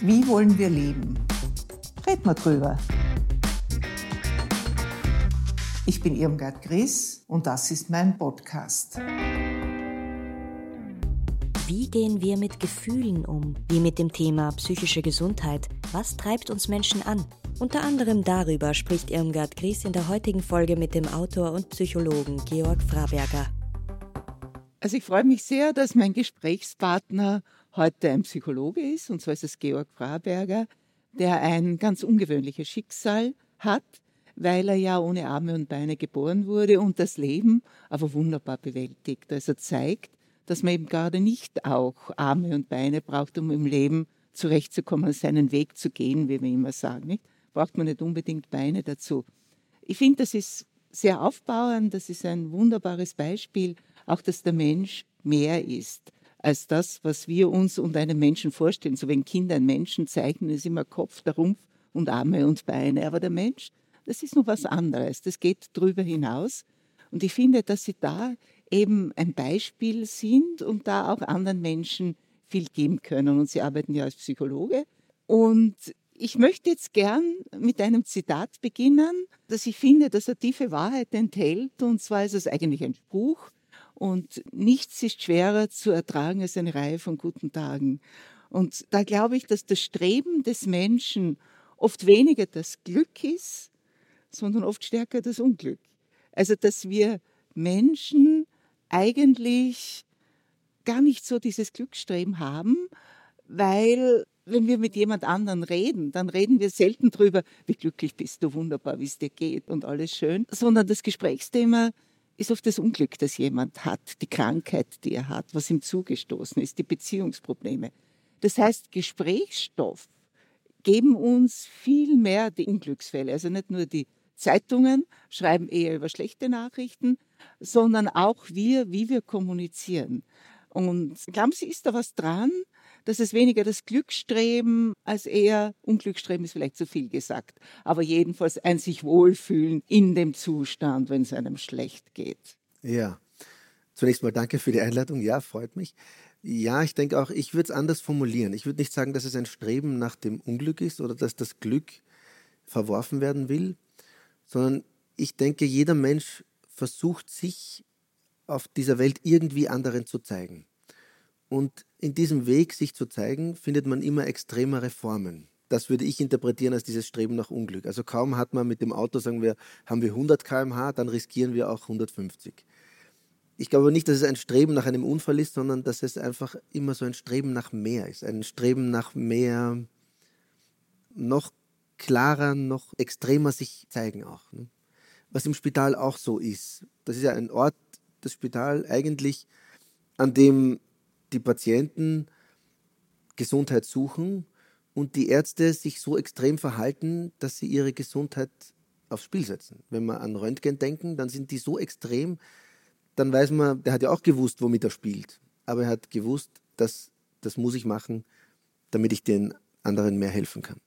Wie wollen wir leben? Red mal drüber. Ich bin Irmgard Gries und das ist mein Podcast. Wie gehen wir mit Gefühlen um? Wie mit dem Thema psychische Gesundheit? Was treibt uns Menschen an? Unter anderem darüber spricht Irmgard Gries in der heutigen Folge mit dem Autor und Psychologen Georg Fraberger. Also ich freue mich sehr, dass mein Gesprächspartner heute ein Psychologe ist, und zwar ist es Georg Fraberger, der ein ganz ungewöhnliches Schicksal hat, weil er ja ohne Arme und Beine geboren wurde und das Leben aber wunderbar bewältigt. Also zeigt, dass man eben gerade nicht auch Arme und Beine braucht, um im Leben zurechtzukommen, seinen Weg zu gehen, wie wir immer sagen. Nicht? Braucht man nicht unbedingt Beine dazu. Ich finde, das ist sehr aufbauend, das ist ein wunderbares Beispiel, auch dass der Mensch mehr ist als das, was wir uns unter einem Menschen vorstellen. So wenn Kinder einen Menschen zeichnen, ist immer Kopf, der Rumpf und Arme und Beine. Aber der Mensch, das ist noch was anderes. Das geht darüber hinaus. Und ich finde, dass sie da eben ein Beispiel sind und da auch anderen Menschen viel geben können. Und Sie arbeiten ja als Psychologe. Und ich möchte jetzt gern mit einem Zitat beginnen, das ich finde, dass er tiefe Wahrheit enthält. Und zwar ist es eigentlich ein Spruch, und nichts ist schwerer zu ertragen als eine Reihe von guten Tagen. Und da glaube ich, dass das Streben des Menschen oft weniger das Glück ist, sondern oft stärker das Unglück. Also, dass wir Menschen eigentlich gar nicht so dieses Glücksstreben haben, weil wenn wir mit jemand anderen reden, dann reden wir selten drüber, wie glücklich bist du, wunderbar, wie es dir geht und alles schön, sondern das Gesprächsthema ist oft das Unglück, das jemand hat, die Krankheit, die er hat, was ihm zugestoßen ist, die Beziehungsprobleme. Das heißt, Gesprächsstoff geben uns viel mehr die Unglücksfälle. Also nicht nur die Zeitungen schreiben eher über schlechte Nachrichten, sondern auch wir, wie wir kommunizieren. Und glauben Sie, ist da was dran, dass es weniger das Glücksstreben als eher Unglücksstreben ist vielleicht zu viel gesagt, aber jedenfalls ein sich wohlfühlen in dem Zustand, wenn es einem schlecht geht. Ja, zunächst mal danke für die Einladung. Ja, freut mich. Ja, ich denke auch, ich würde es anders formulieren. Ich würde nicht sagen, dass es ein Streben nach dem Unglück ist oder dass das Glück verworfen werden will, sondern ich denke, jeder Mensch versucht sich auf dieser Welt irgendwie anderen zu zeigen. Und in diesem Weg, sich zu zeigen, findet man immer extremere Formen. Das würde ich interpretieren als dieses Streben nach Unglück. Also kaum hat man mit dem Auto, sagen wir, haben wir 100 km/h, dann riskieren wir auch 150. Ich glaube nicht, dass es ein Streben nach einem Unfall ist, sondern dass es einfach immer so ein Streben nach mehr ist. Ein Streben nach mehr, noch klarer, noch extremer sich zeigen auch. Ne? Was im Spital auch so ist. Das ist ja ein Ort, das Spital eigentlich, an dem die Patienten Gesundheit suchen und die Ärzte sich so extrem verhalten, dass sie ihre Gesundheit aufs Spiel setzen. Wenn wir an Röntgen denken, dann sind die so extrem, dann weiß man, der hat ja auch gewusst, womit er spielt. Aber er hat gewusst, dass das muss ich machen, damit ich den anderen mehr helfen kann.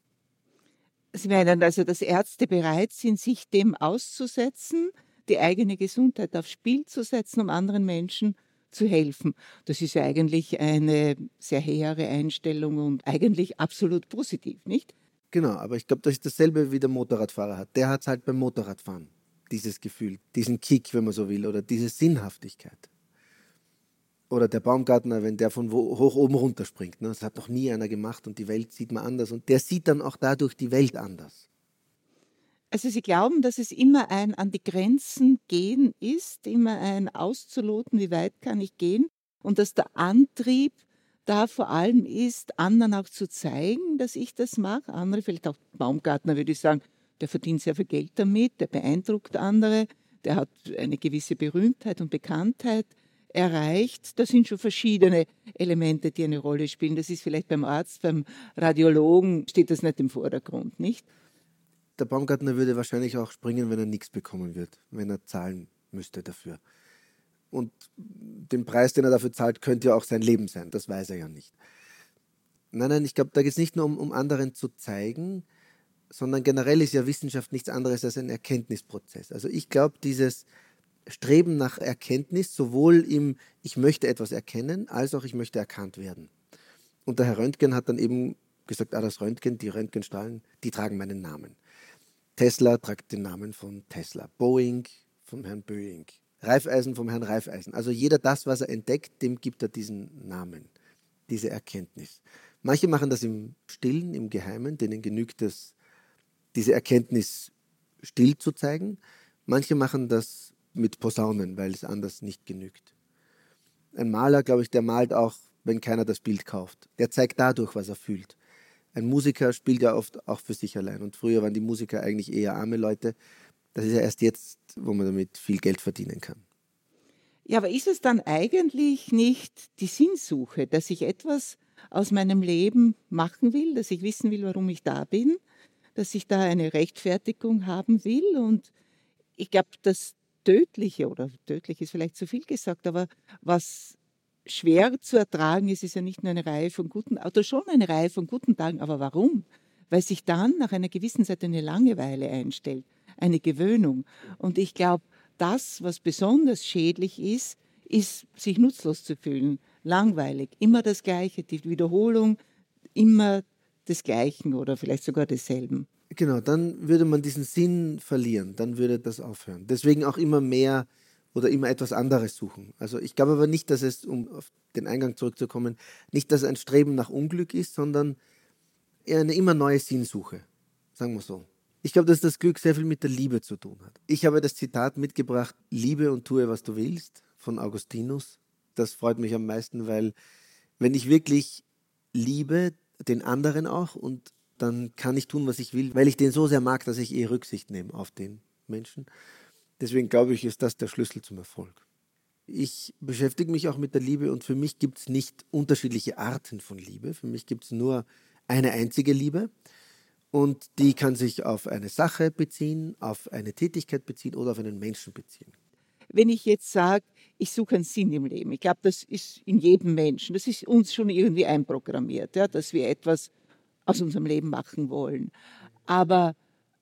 Sie meinen also, dass Ärzte bereit sind, sich dem auszusetzen, die eigene Gesundheit aufs Spiel zu setzen, um anderen Menschen zu helfen. Das ist ja eigentlich eine sehr hehre Einstellung und eigentlich absolut positiv, nicht? Genau, aber ich glaube, das ist dasselbe wie der Motorradfahrer hat. Der hat es halt beim Motorradfahren, dieses Gefühl, diesen Kick, wenn man so will, oder diese Sinnhaftigkeit. Oder der Baumgartner, wenn der von hoch oben runterspringt. Ne? Das hat noch nie einer gemacht und die Welt sieht man anders. Und der sieht dann auch dadurch die Welt anders. Also Sie glauben, dass es immer ein an die Grenzen gehen ist, immer ein auszuloten, wie weit kann ich gehen und dass der Antrieb da vor allem ist, anderen auch zu zeigen, dass ich das mache. Andere, vielleicht auch Baumgartner, würde ich sagen, der verdient sehr viel Geld damit, der beeindruckt andere, der hat eine gewisse Berühmtheit und Bekanntheit erreicht. Da sind schon verschiedene Elemente, die eine Rolle spielen. Das ist vielleicht beim Arzt, beim Radiologen steht das nicht im Vordergrund, nicht? Der Baumgartner würde wahrscheinlich auch springen, wenn er nichts bekommen wird, wenn er zahlen müsste dafür. Und den Preis, den er dafür zahlt, könnte ja auch sein Leben sein. Das weiß er ja nicht. Nein, nein, ich glaube, da geht es nicht nur um, um anderen zu zeigen, sondern generell ist ja Wissenschaft nichts anderes als ein Erkenntnisprozess. Also ich glaube, dieses Streben nach Erkenntnis, sowohl im Ich möchte etwas erkennen, als auch ich möchte erkannt werden. Und der Herr Röntgen hat dann eben gesagt, ah, das Röntgen, die Röntgenstrahlen, die tragen meinen Namen. Tesla trägt den Namen von Tesla. Boeing vom Herrn Boeing. Reifeisen vom Herrn Reifeisen. Also jeder das, was er entdeckt, dem gibt er diesen Namen, diese Erkenntnis. Manche machen das im Stillen, im Geheimen, denen genügt es, diese Erkenntnis still zu zeigen. Manche machen das mit Posaunen, weil es anders nicht genügt. Ein Maler, glaube ich, der malt auch, wenn keiner das Bild kauft. Der zeigt dadurch, was er fühlt. Ein Musiker spielt ja oft auch für sich allein. Und früher waren die Musiker eigentlich eher arme Leute. Das ist ja erst jetzt, wo man damit viel Geld verdienen kann. Ja, aber ist es dann eigentlich nicht die Sinnsuche, dass ich etwas aus meinem Leben machen will, dass ich wissen will, warum ich da bin, dass ich da eine Rechtfertigung haben will? Und ich glaube, das Tödliche, oder tödlich ist vielleicht zu viel gesagt, aber was schwer zu ertragen ist, ist ja nicht nur eine Reihe von guten, oder schon eine Reihe von guten Tagen, aber warum? Weil sich dann nach einer gewissen Zeit eine Langeweile einstellt, eine Gewöhnung. Und ich glaube, das, was besonders schädlich ist, ist, sich nutzlos zu fühlen, langweilig, immer das Gleiche, die Wiederholung immer des Gleichen oder vielleicht sogar desselben. Genau, dann würde man diesen Sinn verlieren, dann würde das aufhören. Deswegen auch immer mehr oder immer etwas anderes suchen. Also ich glaube aber nicht, dass es, um auf den Eingang zurückzukommen, nicht, dass es ein Streben nach Unglück ist, sondern eher eine immer neue Sinnsuche, sagen wir so. Ich glaube, dass das Glück sehr viel mit der Liebe zu tun hat. Ich habe das Zitat mitgebracht, liebe und tue, was du willst, von Augustinus. Das freut mich am meisten, weil wenn ich wirklich liebe, den anderen auch, und dann kann ich tun, was ich will, weil ich den so sehr mag, dass ich eh Rücksicht nehme auf den Menschen. Deswegen glaube ich, ist das der Schlüssel zum Erfolg. Ich beschäftige mich auch mit der Liebe und für mich gibt es nicht unterschiedliche Arten von Liebe. Für mich gibt es nur eine einzige Liebe und die kann sich auf eine Sache beziehen, auf eine Tätigkeit beziehen oder auf einen Menschen beziehen. Wenn ich jetzt sage, ich suche einen Sinn im Leben, ich glaube, das ist in jedem Menschen, das ist uns schon irgendwie einprogrammiert, ja, dass wir etwas aus unserem Leben machen wollen. Aber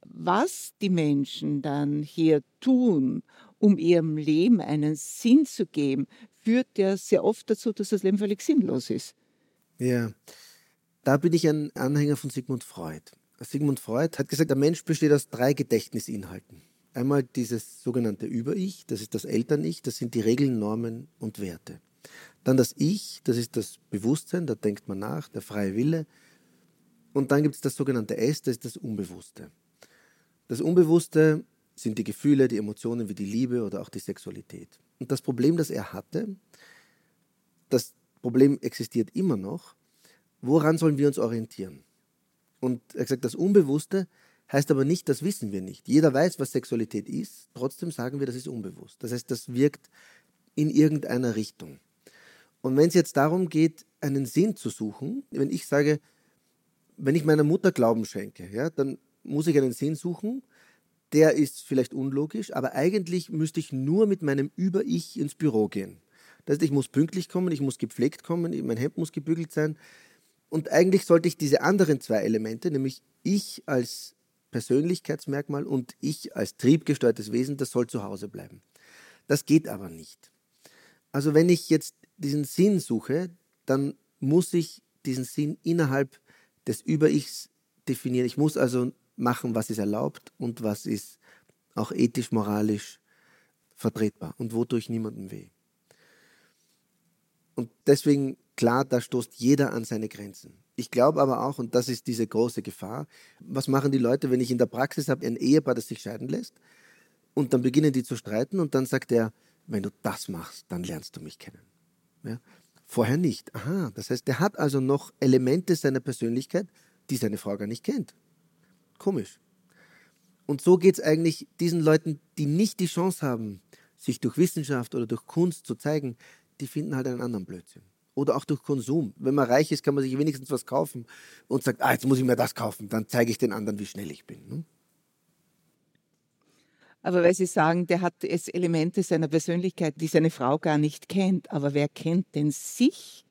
was die Menschen dann hier tun, um ihrem Leben einen Sinn zu geben, führt ja sehr oft dazu, dass das Leben völlig sinnlos ist. Ja, da bin ich ein Anhänger von Sigmund Freud. Sigmund Freud hat gesagt, der Mensch besteht aus drei Gedächtnisinhalten. Einmal dieses sogenannte Über-Ich, das ist das Eltern-Ich, das sind die Regeln, Normen und Werte. Dann das Ich, das ist das Bewusstsein, da denkt man nach, der freie Wille. Und dann gibt es das sogenannte S, das ist das Unbewusste. Das Unbewusste sind die Gefühle, die Emotionen wie die Liebe oder auch die Sexualität. Und das Problem, das er hatte, das Problem existiert immer noch. Woran sollen wir uns orientieren? Und er gesagt, das Unbewusste heißt aber nicht, das wissen wir nicht. Jeder weiß, was Sexualität ist, trotzdem sagen wir, das ist unbewusst. Das heißt, das wirkt in irgendeiner Richtung. Und wenn es jetzt darum geht, einen Sinn zu suchen, wenn ich sage, wenn ich meiner Mutter Glauben schenke, ja, dann muss ich einen Sinn suchen. Der ist vielleicht unlogisch, aber eigentlich müsste ich nur mit meinem Über-Ich ins Büro gehen. Das heißt, ich muss pünktlich kommen, ich muss gepflegt kommen, mein Hemd muss gebügelt sein. Und eigentlich sollte ich diese anderen zwei Elemente, nämlich ich als Persönlichkeitsmerkmal und ich als triebgesteuertes Wesen, das soll zu Hause bleiben. Das geht aber nicht. Also wenn ich jetzt diesen Sinn suche, dann muss ich diesen Sinn innerhalb des Über-Ichs definieren. Ich muss also machen, was ist erlaubt und was ist auch ethisch, moralisch vertretbar und wodurch niemandem weh. Und deswegen, klar, da stoßt jeder an seine Grenzen. Ich glaube aber auch, und das ist diese große Gefahr, was machen die Leute, wenn ich in der Praxis habe, ein Ehepaar, das sich scheiden lässt, und dann beginnen die zu streiten und dann sagt er, wenn du das machst, dann lernst du mich kennen. Ja? Vorher nicht. Aha, das heißt, der hat also noch Elemente seiner Persönlichkeit, die seine Frau gar nicht kennt. Komisch. Und so geht es eigentlich diesen Leuten, die nicht die Chance haben, sich durch Wissenschaft oder durch Kunst zu zeigen, die finden halt einen anderen Blödsinn. Oder auch durch Konsum. Wenn man reich ist, kann man sich wenigstens was kaufen und sagt, ah, jetzt muss ich mir das kaufen, dann zeige ich den anderen, wie schnell ich bin. Ne? Aber weil Sie sagen, der hat es Elemente seiner Persönlichkeit, die seine Frau gar nicht kennt. Aber wer kennt denn sich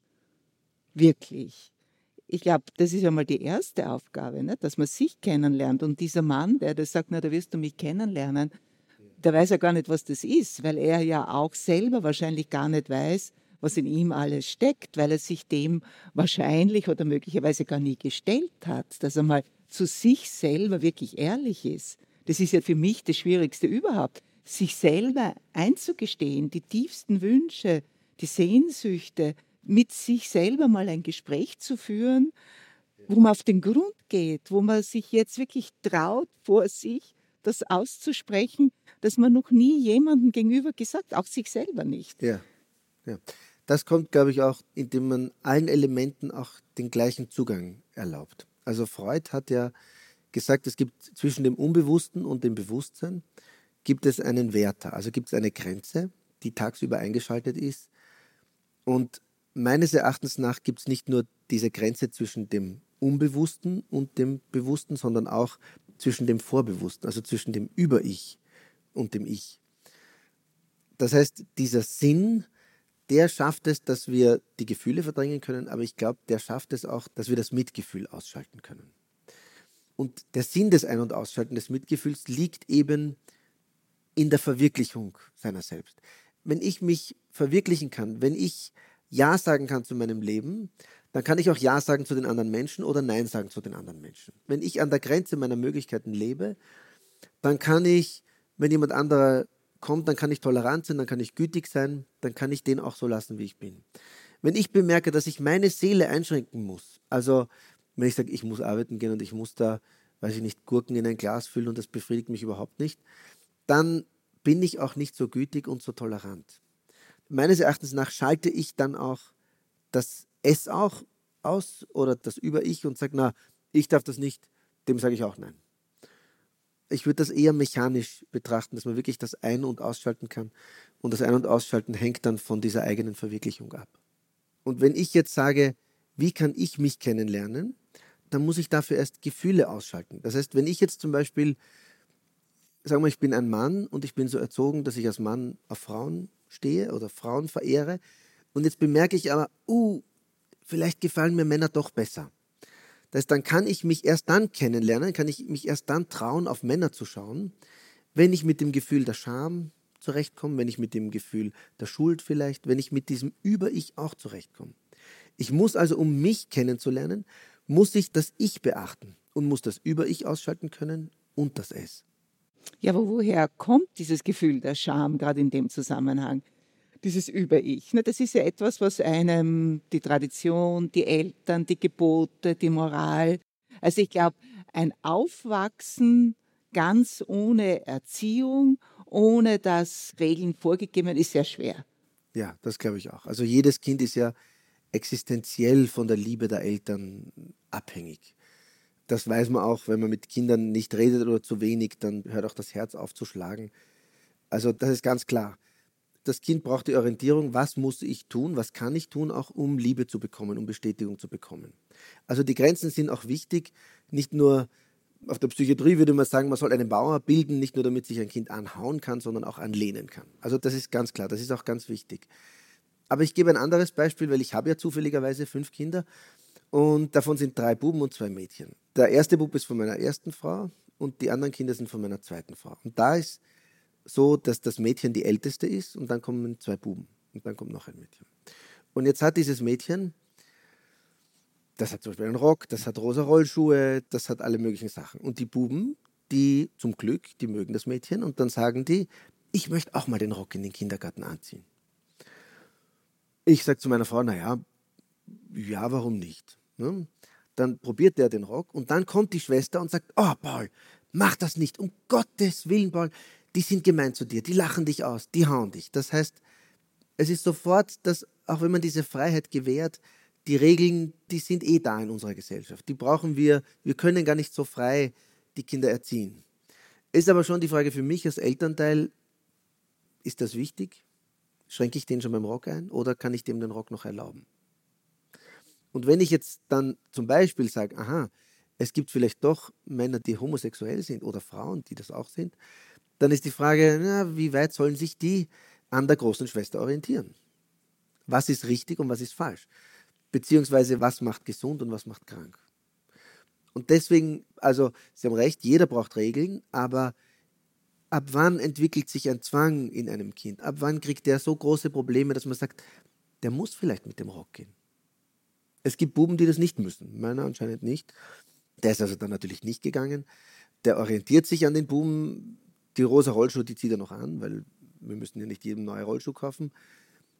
wirklich? Ich glaube, das ist ja mal die erste Aufgabe, ne? dass man sich kennenlernt. Und dieser Mann, der das sagt, na, da wirst du mich kennenlernen, der weiß ja gar nicht, was das ist, weil er ja auch selber wahrscheinlich gar nicht weiß, was in ihm alles steckt, weil er sich dem wahrscheinlich oder möglicherweise gar nie gestellt hat, dass er mal zu sich selber wirklich ehrlich ist. Das ist ja für mich das Schwierigste überhaupt, sich selber einzugestehen, die tiefsten Wünsche, die Sehnsüchte, mit sich selber mal ein Gespräch zu führen, wo man auf den Grund geht, wo man sich jetzt wirklich traut, vor sich das auszusprechen, das man noch nie jemandem gegenüber gesagt, auch sich selber nicht. Ja, ja. Das kommt, glaube ich, auch, indem man allen Elementen auch den gleichen Zugang erlaubt. Also Freud hat ja gesagt, es gibt zwischen dem Unbewussten und dem Bewusstsein gibt es einen Werter, also gibt es eine Grenze, die tagsüber eingeschaltet ist. Und meines Erachtens nach gibt es nicht nur diese Grenze zwischen dem Unbewussten und dem Bewussten, sondern auch zwischen dem Vorbewussten, also zwischen dem Über-Ich und dem Ich. Das heißt, dieser Sinn, der schafft es, dass wir die Gefühle verdrängen können, aber ich glaube, der schafft es auch, dass wir das Mitgefühl ausschalten können. Und der Sinn des Ein- und Ausschalten des Mitgefühls liegt eben in der Verwirklichung seiner selbst. Wenn ich mich verwirklichen kann, wenn ich Ja sagen kann zu meinem Leben, dann kann ich auch Ja sagen zu den anderen Menschen oder Nein sagen zu den anderen Menschen. Wenn ich an der Grenze meiner Möglichkeiten lebe, dann kann ich, wenn jemand anderer kommt, dann kann ich tolerant sein, dann kann ich gütig sein, dann kann ich den auch so lassen, wie ich bin. Wenn ich bemerke, dass ich meine Seele einschränken muss, also wenn ich sage, ich muss arbeiten gehen und ich muss da, weiß ich nicht, Gurken in ein Glas füllen und das befriedigt mich überhaupt nicht, dann bin ich auch nicht so gütig und so tolerant. Meines Erachtens nach schalte ich dann auch das es auch aus oder das über ich und sage, na, ich darf das nicht, dem sage ich auch nein. Ich würde das eher mechanisch betrachten, dass man wirklich das Ein- und Ausschalten kann. Und das Ein- und Ausschalten hängt dann von dieser eigenen Verwirklichung ab. Und wenn ich jetzt sage, wie kann ich mich kennenlernen, dann muss ich dafür erst Gefühle ausschalten. Das heißt, wenn ich jetzt zum Beispiel, sagen wir, ich bin ein Mann und ich bin so erzogen, dass ich als Mann auf Frauen stehe oder Frauen verehre, und jetzt bemerke ich aber, uh, vielleicht gefallen mir Männer doch besser. Das heißt, dann kann ich mich erst dann kennenlernen, kann ich mich erst dann trauen, auf Männer zu schauen, wenn ich mit dem Gefühl der Scham zurechtkomme, wenn ich mit dem Gefühl der Schuld vielleicht, wenn ich mit diesem Über-Ich auch zurechtkomme. Ich muss also, um mich kennenzulernen, muss ich das Ich beachten und muss das Über-Ich ausschalten können und das Es. Ja, aber woher kommt dieses Gefühl der Scham gerade in dem Zusammenhang? dieses Über-Ich. Ne? Das ist ja etwas, was einem die Tradition, die Eltern, die Gebote, die Moral, also ich glaube, ein Aufwachsen ganz ohne Erziehung, ohne dass Regeln vorgegeben werden, ist sehr schwer. Ja, das glaube ich auch. Also jedes Kind ist ja existenziell von der Liebe der Eltern abhängig. Das weiß man auch, wenn man mit Kindern nicht redet oder zu wenig, dann hört auch das Herz auf zu schlagen. Also das ist ganz klar das Kind braucht die Orientierung, was muss ich tun, was kann ich tun, auch um Liebe zu bekommen, um Bestätigung zu bekommen. Also die Grenzen sind auch wichtig, nicht nur auf der Psychiatrie würde man sagen, man soll einen Bauer bilden, nicht nur damit sich ein Kind anhauen kann, sondern auch anlehnen kann. Also das ist ganz klar, das ist auch ganz wichtig. Aber ich gebe ein anderes Beispiel, weil ich habe ja zufälligerweise fünf Kinder und davon sind drei Buben und zwei Mädchen. Der erste Bub ist von meiner ersten Frau und die anderen Kinder sind von meiner zweiten Frau. Und da ist so, dass das Mädchen die älteste ist und dann kommen zwei Buben und dann kommt noch ein Mädchen. Und jetzt hat dieses Mädchen, das hat zum Beispiel einen Rock, das hat rosa Rollschuhe, das hat alle möglichen Sachen. Und die Buben, die zum Glück, die mögen das Mädchen und dann sagen die, ich möchte auch mal den Rock in den Kindergarten anziehen. Ich sage zu meiner Frau, naja, ja, warum nicht? Ne? Dann probiert der den Rock und dann kommt die Schwester und sagt, oh Paul, mach das nicht, um Gottes Willen, Paul, die sind gemein zu dir, die lachen dich aus, die hauen dich. Das heißt, es ist sofort, dass auch wenn man diese Freiheit gewährt, die Regeln, die sind eh da in unserer Gesellschaft. Die brauchen wir, wir können gar nicht so frei die Kinder erziehen. Ist aber schon die Frage für mich als Elternteil, ist das wichtig? Schränke ich den schon beim Rock ein oder kann ich dem den Rock noch erlauben? Und wenn ich jetzt dann zum Beispiel sage, aha, es gibt vielleicht doch Männer, die homosexuell sind oder Frauen, die das auch sind, dann ist die Frage, na, wie weit sollen sich die an der großen Schwester orientieren? Was ist richtig und was ist falsch? Beziehungsweise was macht gesund und was macht krank? Und deswegen, also Sie haben recht, jeder braucht Regeln, aber ab wann entwickelt sich ein Zwang in einem Kind? Ab wann kriegt der so große Probleme, dass man sagt, der muss vielleicht mit dem Rock gehen. Es gibt Buben, die das nicht müssen. Meiner anscheinend nicht. Der ist also dann natürlich nicht gegangen. Der orientiert sich an den Buben. Die rosa Rollschuhe, die zieht er noch an, weil wir müssen ja nicht jedem neue Rollschuhe kaufen.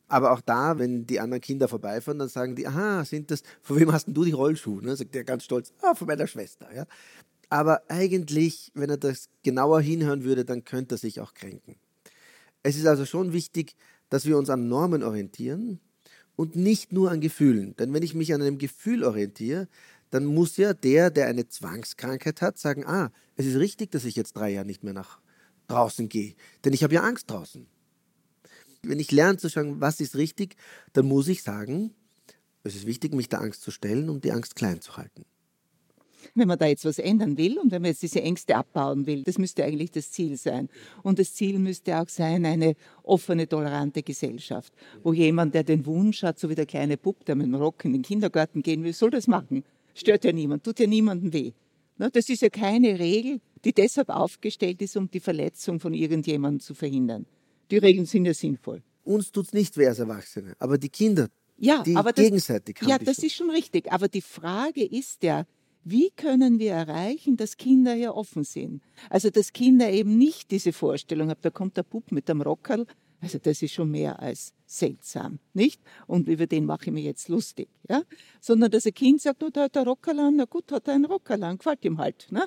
Aber auch da, wenn die anderen Kinder vorbeifahren, dann sagen die, aha, sind das, von wem hast denn du die Rollschuhe? Ne? Sagt der ganz stolz, ah, von meiner Schwester. Ja? Aber eigentlich, wenn er das genauer hinhören würde, dann könnte er sich auch kränken. Es ist also schon wichtig, dass wir uns an Normen orientieren und nicht nur an Gefühlen. Denn wenn ich mich an einem Gefühl orientiere, dann muss ja der, der eine Zwangskrankheit hat, sagen, ah, es ist richtig, dass ich jetzt drei Jahre nicht mehr nach draußen gehe. Denn ich habe ja Angst draußen. Wenn ich lerne zu sagen, was ist richtig, dann muss ich sagen, es ist wichtig, mich der Angst zu stellen und die Angst klein zu halten wenn man da jetzt was ändern will und wenn man jetzt diese Ängste abbauen will, das müsste eigentlich das Ziel sein. Und das Ziel müsste auch sein, eine offene, tolerante Gesellschaft, wo jemand, der den Wunsch hat, so wie der kleine Bub, der mit dem Rock in den Kindergarten gehen will, soll das machen. Stört ja niemand, tut ja niemandem weh. Das ist ja keine Regel, die deshalb aufgestellt ist, um die Verletzung von irgendjemandem zu verhindern. Die Regeln sind ja sinnvoll. Uns tut es nicht weh als Erwachsene, aber die Kinder, ja, die aber das, gegenseitig haben. Ja, das ist schon richtig. Aber die Frage ist ja, wie können wir erreichen, dass Kinder hier offen sind? Also, dass Kinder eben nicht diese Vorstellung haben, da kommt der Bub mit dem Rockerl, also das ist schon mehr als seltsam, nicht? Und über den mache ich mir jetzt lustig, ja? Sondern dass ein Kind sagt, oh, da hat er Rockerl an, na gut, hat er einen Rockerl an, gefällt ihm halt, ne?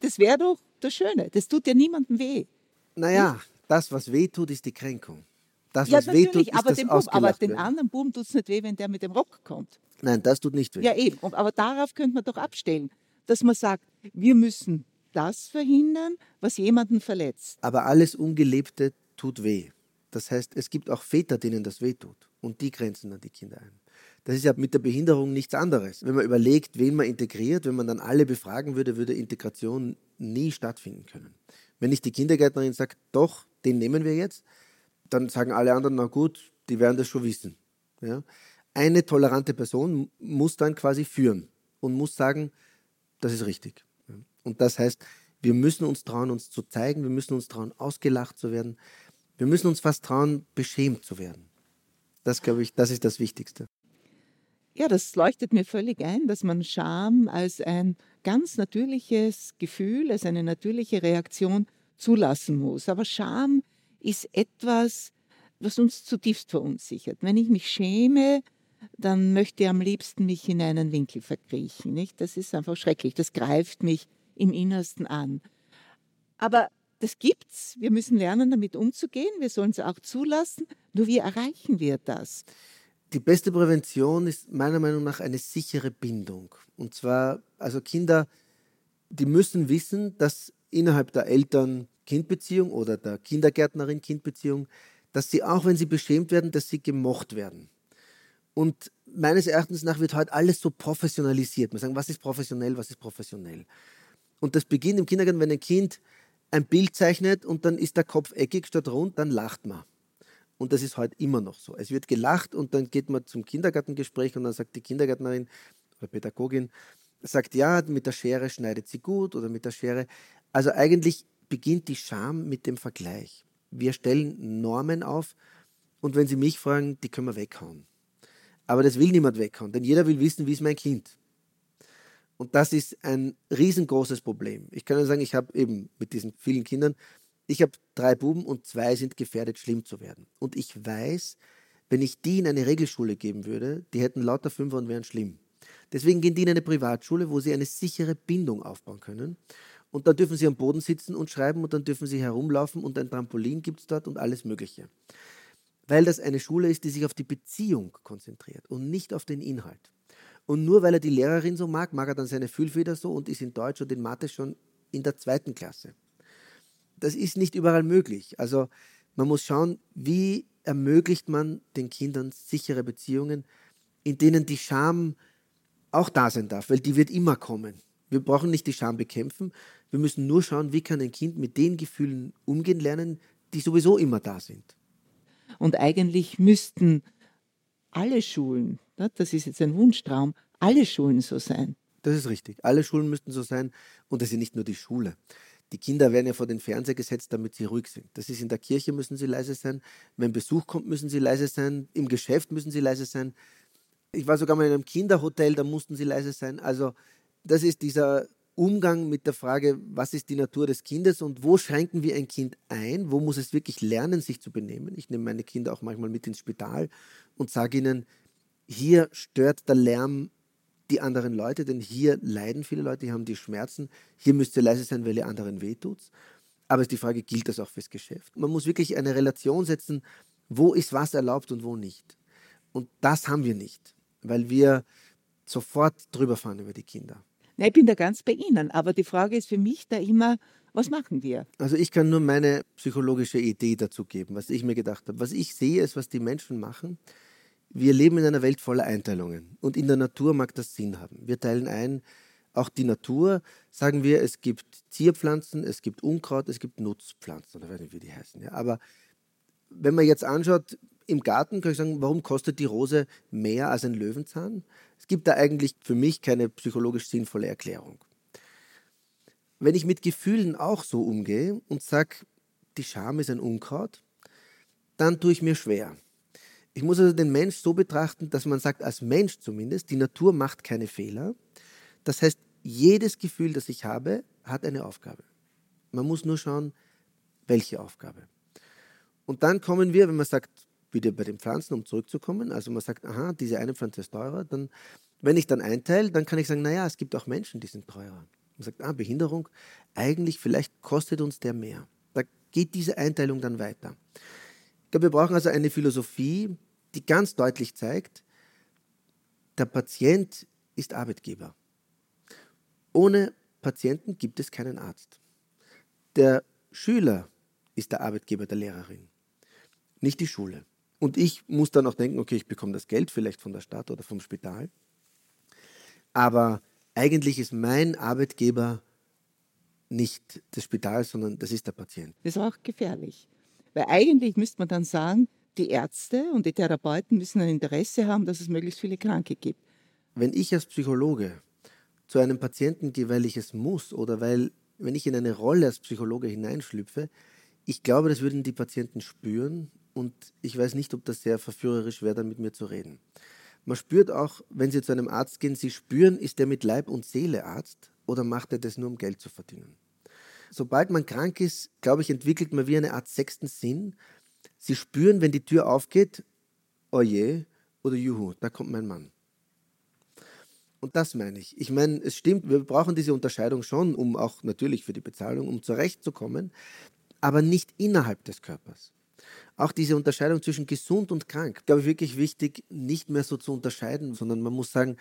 Das wäre doch das Schöne, das tut ja niemandem weh. Naja, nicht? das, was weh tut, ist die Kränkung. Das, was ja, weh tut, ist aber das Bub, Aber den anderen Buben tut es nicht weh, wenn der mit dem Rock kommt. Nein, das tut nicht weh. Ja, eben. Aber darauf könnte man doch abstellen, dass man sagt, wir müssen das verhindern, was jemanden verletzt. Aber alles Ungelebte tut weh. Das heißt, es gibt auch Väter, denen das weh tut. Und die grenzen dann die Kinder ein. Das ist ja mit der Behinderung nichts anderes. Wenn man überlegt, wen man integriert, wenn man dann alle befragen würde, würde Integration nie stattfinden können. Wenn nicht die Kindergärtnerin sagt, doch, den nehmen wir jetzt, dann sagen alle anderen, na gut, die werden das schon wissen. Ja? Eine tolerante Person muss dann quasi führen und muss sagen, das ist richtig. Und das heißt, wir müssen uns trauen, uns zu zeigen, wir müssen uns trauen, ausgelacht zu werden, wir müssen uns fast trauen, beschämt zu werden. Das, glaube ich, das ist das Wichtigste. Ja, das leuchtet mir völlig ein, dass man Scham als ein ganz natürliches Gefühl, als eine natürliche Reaktion zulassen muss. Aber Scham ist etwas, was uns zutiefst verunsichert. Wenn ich mich schäme, dann möchte ich am liebsten mich in einen Winkel verkriechen. Nicht? Das ist einfach schrecklich. Das greift mich im Innersten an. Aber das gibt's. Wir müssen lernen, damit umzugehen. Wir sollen es auch zulassen. Nur wie erreichen wir das? Die beste Prävention ist meiner Meinung nach eine sichere Bindung. Und zwar, also Kinder, die müssen wissen, dass innerhalb der Eltern-Kind-Beziehung oder der Kindergärtnerin-Kind-Beziehung, dass sie auch, wenn sie beschämt werden, dass sie gemocht werden. Und meines Erachtens nach wird heute alles so professionalisiert. Man sagt, was ist professionell, was ist professionell. Und das beginnt im Kindergarten, wenn ein Kind ein Bild zeichnet und dann ist der Kopf eckig statt rund, dann lacht man. Und das ist heute immer noch so. Es wird gelacht und dann geht man zum Kindergartengespräch und dann sagt die Kindergärtnerin oder Pädagogin, sagt, ja, mit der Schere schneidet sie gut oder mit der Schere. Also eigentlich beginnt die Scham mit dem Vergleich. Wir stellen Normen auf und wenn Sie mich fragen, die können wir weghauen. Aber das will niemand weghauen, denn jeder will wissen, wie ist mein Kind. Und das ist ein riesengroßes Problem. Ich kann nur sagen, ich habe eben mit diesen vielen Kindern, ich habe drei Buben und zwei sind gefährdet, schlimm zu werden. Und ich weiß, wenn ich die in eine Regelschule geben würde, die hätten lauter Fünfer und wären schlimm. Deswegen gehen die in eine Privatschule, wo sie eine sichere Bindung aufbauen können. Und dann dürfen sie am Boden sitzen und schreiben und dann dürfen sie herumlaufen und ein Trampolin gibt es dort und alles Mögliche weil das eine Schule ist, die sich auf die Beziehung konzentriert und nicht auf den Inhalt. Und nur weil er die Lehrerin so mag, mag er dann seine Füllfeder so und ist in Deutsch und in Mathe schon in der zweiten Klasse. Das ist nicht überall möglich. Also man muss schauen, wie ermöglicht man den Kindern sichere Beziehungen, in denen die Scham auch da sein darf, weil die wird immer kommen. Wir brauchen nicht die Scham bekämpfen, wir müssen nur schauen, wie kann ein Kind mit den Gefühlen umgehen lernen, die sowieso immer da sind. Und eigentlich müssten alle Schulen, ne, das ist jetzt ein Wunschtraum, alle Schulen so sein. Das ist richtig. Alle Schulen müssten so sein. Und das ist nicht nur die Schule. Die Kinder werden ja vor den Fernseher gesetzt, damit sie ruhig sind. Das ist in der Kirche müssen sie leise sein. Wenn Besuch kommt, müssen sie leise sein. Im Geschäft müssen sie leise sein. Ich war sogar mal in einem Kinderhotel, da mussten sie leise sein. Also das ist dieser Umgang mit der Frage, was ist die Natur des Kindes und wo schränken wir ein Kind ein? Wo muss es wirklich lernen, sich zu benehmen? Ich nehme meine Kinder auch manchmal mit ins Spital und sage ihnen, hier stört der Lärm die anderen Leute, denn hier leiden viele Leute, die haben die Schmerzen. Hier müsst ihr leise sein, weil ihr anderen wehtut. Aber ist die Frage, gilt das auch fürs Geschäft? Man muss wirklich eine Relation setzen, wo ist was erlaubt und wo nicht. Und das haben wir nicht, weil wir sofort drüber fahren über die Kinder. Na, ich bin da ganz bei Ihnen, aber die Frage ist für mich da immer, was machen wir? Also ich kann nur meine psychologische Idee dazu geben, was ich mir gedacht habe. Was ich sehe, ist, was die Menschen machen, wir leben in einer Welt voller Einteilungen und in der Natur mag das Sinn haben. Wir teilen ein, auch die Natur, sagen wir, es gibt Zierpflanzen, es gibt Unkraut, es gibt Nutzpflanzen, oder wie die heißen. Ja. Aber wenn man jetzt anschaut, im Garten kann ich sagen, warum kostet die Rose mehr als ein Löwenzahn? Es gibt da eigentlich für mich keine psychologisch sinnvolle Erklärung. Wenn ich mit Gefühlen auch so umgehe und sage, die Scham ist ein Unkraut, dann tue ich mir schwer. Ich muss also den Mensch so betrachten, dass man sagt, als Mensch zumindest, die Natur macht keine Fehler. Das heißt, jedes Gefühl, das ich habe, hat eine Aufgabe. Man muss nur schauen, welche Aufgabe. Und dann kommen wir, wenn man sagt, wieder bei den Pflanzen, um zurückzukommen, also man sagt, aha, diese eine Pflanze ist teurer, dann, wenn ich dann einteile, dann kann ich sagen, naja, es gibt auch Menschen, die sind teurer. Man sagt, ah, Behinderung, eigentlich, vielleicht kostet uns der mehr. Da geht diese Einteilung dann weiter. Ich glaube, wir brauchen also eine Philosophie, die ganz deutlich zeigt, der Patient ist Arbeitgeber. Ohne Patienten gibt es keinen Arzt. Der Schüler ist der Arbeitgeber der Lehrerin, nicht die Schule. Und ich muss dann auch denken, okay, ich bekomme das Geld vielleicht von der Stadt oder vom Spital. Aber eigentlich ist mein Arbeitgeber nicht das Spital, sondern das ist der Patient. Das ist auch gefährlich. Weil eigentlich müsste man dann sagen, die Ärzte und die Therapeuten müssen ein Interesse haben, dass es möglichst viele Kranke gibt. Wenn ich als Psychologe zu einem Patienten gehe, weil ich es muss oder weil, wenn ich in eine Rolle als Psychologe hineinschlüpfe, ich glaube, das würden die Patienten spüren und ich weiß nicht, ob das sehr verführerisch wäre, dann mit mir zu reden. Man spürt auch, wenn Sie zu einem Arzt gehen, Sie spüren, ist der mit Leib und Seele Arzt oder macht er das nur, um Geld zu verdienen? Sobald man krank ist, glaube ich, entwickelt man wie eine Art sechsten Sinn Sie spüren, wenn die Tür aufgeht, oje oder juhu, da kommt mein Mann. Und das meine ich. Ich meine, es stimmt, wir brauchen diese Unterscheidung schon, um auch natürlich für die Bezahlung, um zurechtzukommen, aber nicht innerhalb des Körpers. Auch diese Unterscheidung zwischen gesund und krank, glaube ich, wirklich wichtig, nicht mehr so zu unterscheiden, sondern man muss sagen,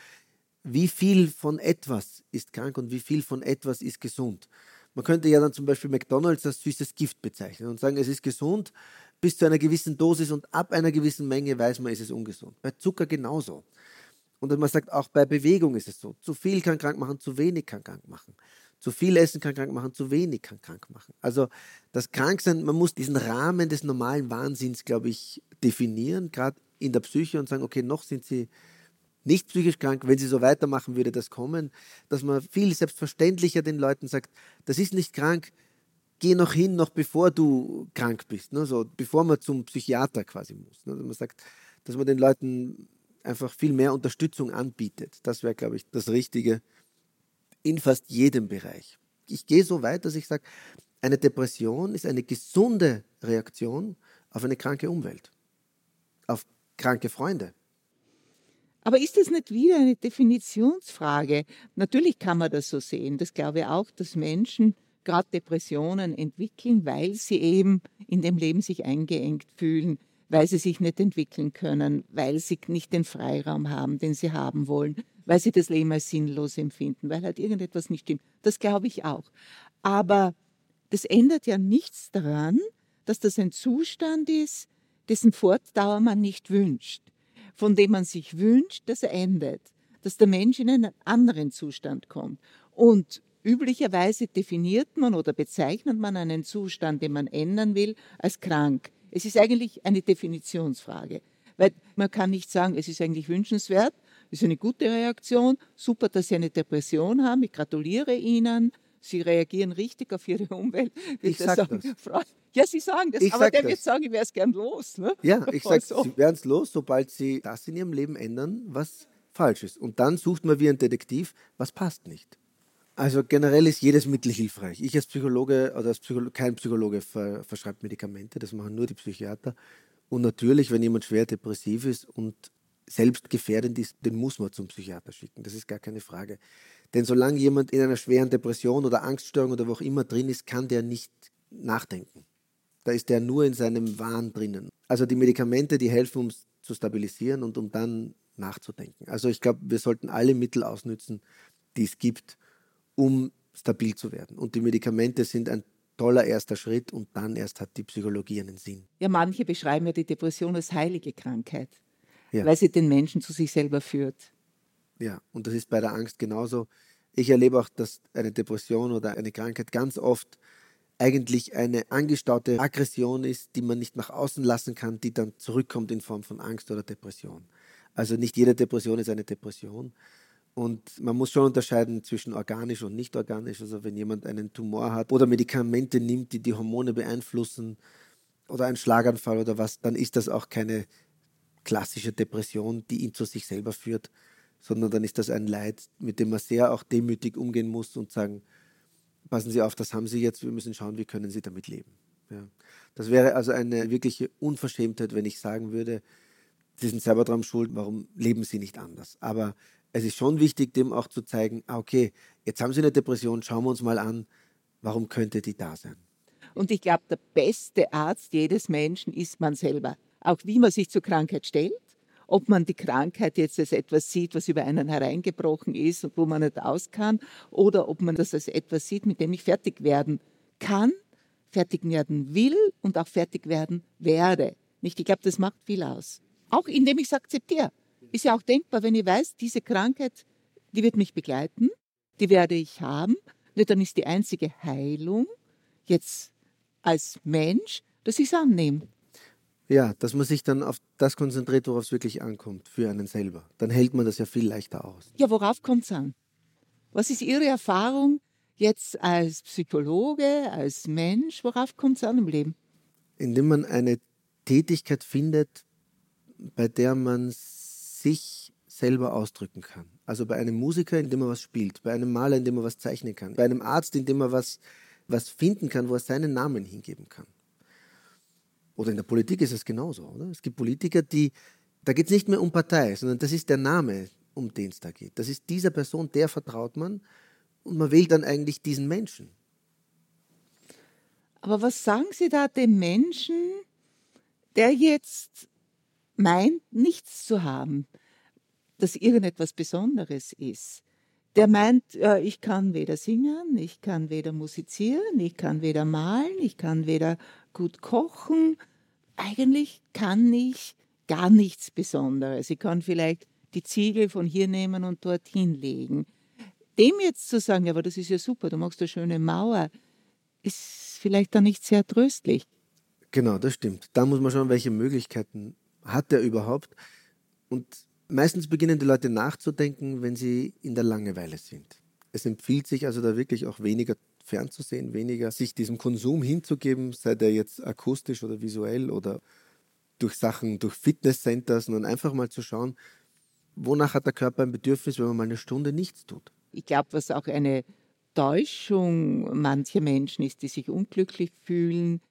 wie viel von etwas ist krank und wie viel von etwas ist gesund. Man könnte ja dann zum Beispiel McDonalds als süßes Gift bezeichnen und sagen, es ist gesund, bis zu einer gewissen Dosis und ab einer gewissen Menge weiß man, ist es ungesund. Bei Zucker genauso. Und man sagt, auch bei Bewegung ist es so. Zu viel kann krank machen, zu wenig kann krank machen. Zu viel Essen kann krank machen, zu wenig kann krank machen. Also das Kranksein, man muss diesen Rahmen des normalen Wahnsinns, glaube ich, definieren, gerade in der Psyche und sagen, okay, noch sind sie nicht psychisch krank, wenn sie so weitermachen, würde das kommen, dass man viel selbstverständlicher den Leuten sagt, das ist nicht krank, geh noch hin, noch bevor du krank bist, ne? so, bevor man zum Psychiater quasi muss. Ne? Man sagt, dass man den Leuten einfach viel mehr Unterstützung anbietet. Das wäre, glaube ich, das Richtige in fast jedem Bereich. Ich gehe so weit, dass ich sage, eine Depression ist eine gesunde Reaktion auf eine kranke Umwelt, auf kranke Freunde. Aber ist das nicht wieder eine Definitionsfrage? Natürlich kann man das so sehen. Das glaube ich auch, dass Menschen gerade Depressionen entwickeln, weil sie eben in dem Leben sich eingeengt fühlen, weil sie sich nicht entwickeln können, weil sie nicht den Freiraum haben, den sie haben wollen, weil sie das Leben als sinnlos empfinden, weil halt irgendetwas nicht stimmt. Das glaube ich auch. Aber das ändert ja nichts daran, dass das ein Zustand ist, dessen Fortdauer man nicht wünscht, von dem man sich wünscht, dass er endet, dass der Mensch in einen anderen Zustand kommt. Und Üblicherweise definiert man oder bezeichnet man einen Zustand, den man ändern will, als krank. Es ist eigentlich eine Definitionsfrage, weil man kann nicht sagen, es ist eigentlich wünschenswert, es ist eine gute Reaktion, super, dass Sie eine Depression haben, ich gratuliere Ihnen, Sie reagieren richtig auf Ihre Umwelt. Ich sage das. Ja, Sie sagen das, ich aber der das. wird sagen, ich wäre es gern los. Ne? Ja, ich sage, so. Sie werden es los, sobald Sie das in Ihrem Leben ändern, was falsch ist. Und dann sucht man wie ein Detektiv, was passt nicht. Also generell ist jedes Mittel hilfreich. Ich als Psychologe oder als Psycholo kein Psychologe ver verschreibt Medikamente, das machen nur die Psychiater. Und natürlich, wenn jemand schwer depressiv ist und selbst gefährdend ist, den muss man zum Psychiater schicken. Das ist gar keine Frage. Denn solange jemand in einer schweren Depression oder Angststörung oder wo auch immer drin ist, kann der nicht nachdenken. Da ist der nur in seinem Wahn drinnen. Also die Medikamente, die helfen, um es zu stabilisieren und um dann nachzudenken. Also ich glaube, wir sollten alle Mittel ausnützen, die es gibt, um stabil zu werden. Und die Medikamente sind ein toller erster Schritt und dann erst hat die Psychologie einen Sinn. Ja, manche beschreiben ja die Depression als heilige Krankheit, ja. weil sie den Menschen zu sich selber führt. Ja, und das ist bei der Angst genauso. Ich erlebe auch, dass eine Depression oder eine Krankheit ganz oft eigentlich eine angestaute Aggression ist, die man nicht nach außen lassen kann, die dann zurückkommt in Form von Angst oder Depression. Also nicht jede Depression ist eine Depression, und man muss schon unterscheiden zwischen organisch und nicht organisch. Also wenn jemand einen Tumor hat oder Medikamente nimmt, die die Hormone beeinflussen oder einen Schlaganfall oder was, dann ist das auch keine klassische Depression, die ihn zu sich selber führt, sondern dann ist das ein Leid, mit dem man sehr auch demütig umgehen muss und sagen, passen Sie auf, das haben Sie jetzt, wir müssen schauen, wie können Sie damit leben. Ja. Das wäre also eine wirkliche Unverschämtheit, wenn ich sagen würde, Sie sind selber dran schuld, warum leben Sie nicht anders? Aber es ist schon wichtig, dem auch zu zeigen, ah, okay, jetzt haben Sie eine Depression, schauen wir uns mal an, warum könnte die da sein? Und ich glaube, der beste Arzt jedes Menschen ist man selber. Auch wie man sich zur Krankheit stellt, ob man die Krankheit jetzt als etwas sieht, was über einen hereingebrochen ist und wo man nicht aus kann, oder ob man das als etwas sieht, mit dem ich fertig werden kann, fertig werden will und auch fertig werden werde. Nicht? Ich glaube, das macht viel aus. Auch indem ich es akzeptiere. Ist ja auch denkbar, wenn ich weiß, diese Krankheit, die wird mich begleiten, die werde ich haben. Dann ist die einzige Heilung jetzt als Mensch, dass ich es annehme. Ja, dass man sich dann auf das konzentriert, worauf es wirklich ankommt, für einen selber. Dann hält man das ja viel leichter aus. Ja, worauf kommt es an? Was ist Ihre Erfahrung jetzt als Psychologe, als Mensch? Worauf kommt es an im Leben? Indem man eine Tätigkeit findet, bei der man sich selber ausdrücken kann. Also bei einem Musiker, indem er was spielt, bei einem Maler, indem er was zeichnen kann, bei einem Arzt, indem er was, was finden kann, wo er seinen Namen hingeben kann. Oder in der Politik ist es genauso, oder? Es gibt Politiker, die, da geht es nicht mehr um Partei, sondern das ist der Name, um den es da geht. Das ist dieser Person, der vertraut man und man wählt dann eigentlich diesen Menschen. Aber was sagen Sie da dem Menschen, der jetzt meint, nichts zu haben, dass irgendetwas Besonderes ist. Der meint, äh, ich kann weder singen, ich kann weder musizieren, ich kann weder malen, ich kann weder gut kochen. Eigentlich kann ich gar nichts Besonderes. Ich kann vielleicht die Ziegel von hier nehmen und dorthin legen. Dem jetzt zu sagen, ja, aber das ist ja super, du machst eine schöne Mauer, ist vielleicht dann nicht sehr tröstlich. Genau, das stimmt. Da muss man schauen, welche Möglichkeiten hat er überhaupt? Und meistens beginnen die Leute nachzudenken, wenn sie in der Langeweile sind. Es empfiehlt sich also da wirklich auch weniger fernzusehen, weniger sich diesem Konsum hinzugeben, sei der jetzt akustisch oder visuell oder durch Sachen, durch Fitnesscenter, sondern einfach mal zu schauen, wonach hat der Körper ein Bedürfnis, wenn man mal eine Stunde nichts tut. Ich glaube, was auch eine Täuschung mancher Menschen ist, die sich unglücklich fühlen,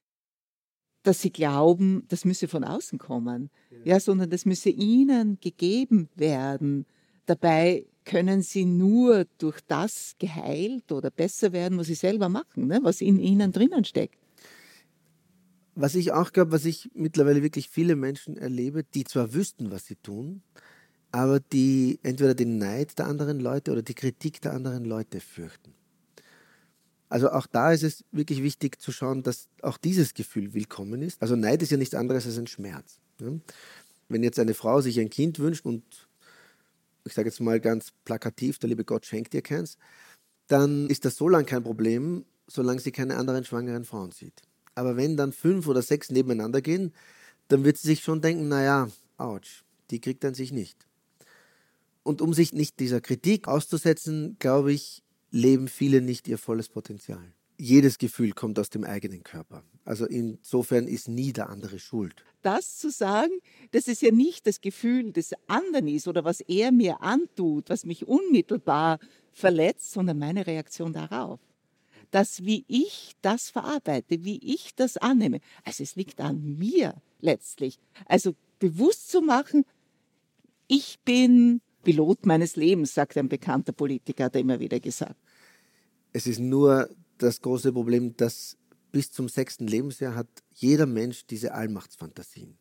dass sie glauben, das müsse von außen kommen, ja. ja, sondern das müsse ihnen gegeben werden. Dabei können sie nur durch das geheilt oder besser werden, was sie selber machen, ne? was in ihnen drinnen steckt. Was ich auch glaube, was ich mittlerweile wirklich viele Menschen erlebe, die zwar wüssten, was sie tun, aber die entweder den Neid der anderen Leute oder die Kritik der anderen Leute fürchten. Also auch da ist es wirklich wichtig zu schauen, dass auch dieses Gefühl willkommen ist. Also Neid ist ja nichts anderes als ein Schmerz. Ne? Wenn jetzt eine Frau sich ein Kind wünscht und ich sage jetzt mal ganz plakativ, der liebe Gott schenkt ihr keins, dann ist das so lange kein Problem, solange sie keine anderen schwangeren Frauen sieht. Aber wenn dann fünf oder sechs nebeneinander gehen, dann wird sie sich schon denken, naja, ouch, die kriegt dann sich nicht. Und um sich nicht dieser Kritik auszusetzen, glaube ich, leben viele nicht ihr volles Potenzial. Jedes Gefühl kommt aus dem eigenen Körper. Also insofern ist nie der andere schuld. Das zu sagen, dass es ja nicht das Gefühl des anderen ist oder was er mir antut, was mich unmittelbar verletzt, sondern meine Reaktion darauf. Dass wie ich das verarbeite, wie ich das annehme. Also es liegt an mir letztlich. Also bewusst zu machen, ich bin Pilot meines Lebens, sagt ein bekannter Politiker, hat er immer wieder gesagt. Es ist nur das große Problem, dass bis zum sechsten Lebensjahr hat jeder Mensch diese Allmachtsfantasien.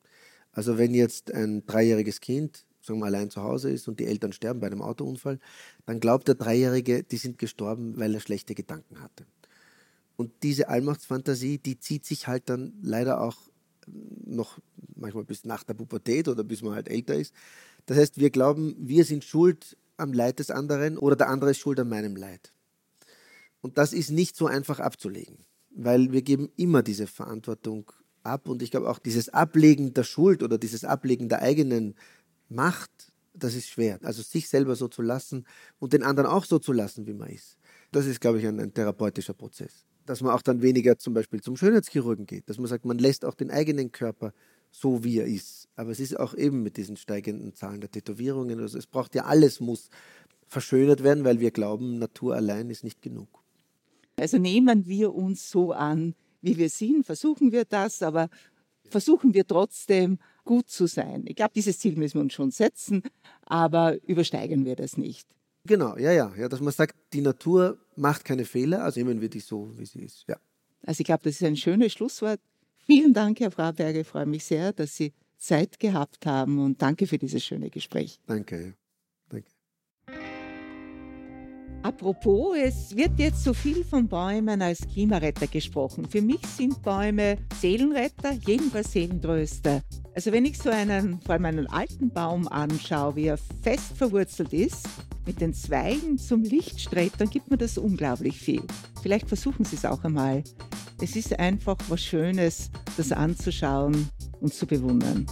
Also wenn jetzt ein dreijähriges Kind, sagen wir allein zu Hause ist und die Eltern sterben bei einem Autounfall, dann glaubt der Dreijährige, die sind gestorben, weil er schlechte Gedanken hatte. Und diese Allmachtsfantasie, die zieht sich halt dann leider auch noch manchmal bis nach der Pubertät oder bis man halt älter ist. Das heißt, wir glauben, wir sind schuld am Leid des anderen oder der andere ist schuld an meinem Leid. Und das ist nicht so einfach abzulegen, weil wir geben immer diese Verantwortung ab. Und ich glaube auch dieses Ablegen der Schuld oder dieses Ablegen der eigenen Macht, das ist schwer. Also sich selber so zu lassen und den anderen auch so zu lassen, wie man ist. Das ist, glaube ich, ein, ein therapeutischer Prozess. Dass man auch dann weniger zum Beispiel zum Schönheitschirurgen geht, dass man sagt, man lässt auch den eigenen Körper so, wie er ist. Aber es ist auch eben mit diesen steigenden Zahlen der Tätowierungen. Also es braucht ja alles, muss verschönert werden, weil wir glauben, Natur allein ist nicht genug. Also nehmen wir uns so an, wie wir sind, versuchen wir das, aber versuchen wir trotzdem gut zu sein. Ich glaube, dieses Ziel müssen wir uns schon setzen, aber übersteigen wir das nicht. Genau, ja, ja, ja, dass man sagt, die Natur macht keine Fehler, also nehmen wir die so, wie sie ist. Ja. Also ich glaube, das ist ein schönes Schlusswort. Vielen Dank, Herr Fraberger. Ich freue mich sehr, dass Sie Zeit gehabt haben und danke für dieses schöne Gespräch. Danke. danke. Apropos, es wird jetzt so viel von Bäumen als Klimaretter gesprochen. Für mich sind Bäume Seelenretter, jedenfalls Seelentröster. Also wenn ich so einen, vor allem einen alten Baum anschaue, wie er fest verwurzelt ist, mit den Zweigen zum Licht strebt, dann gibt mir das unglaublich viel. Vielleicht versuchen Sie es auch einmal. Es ist einfach was Schönes, das anzuschauen und zu bewundern.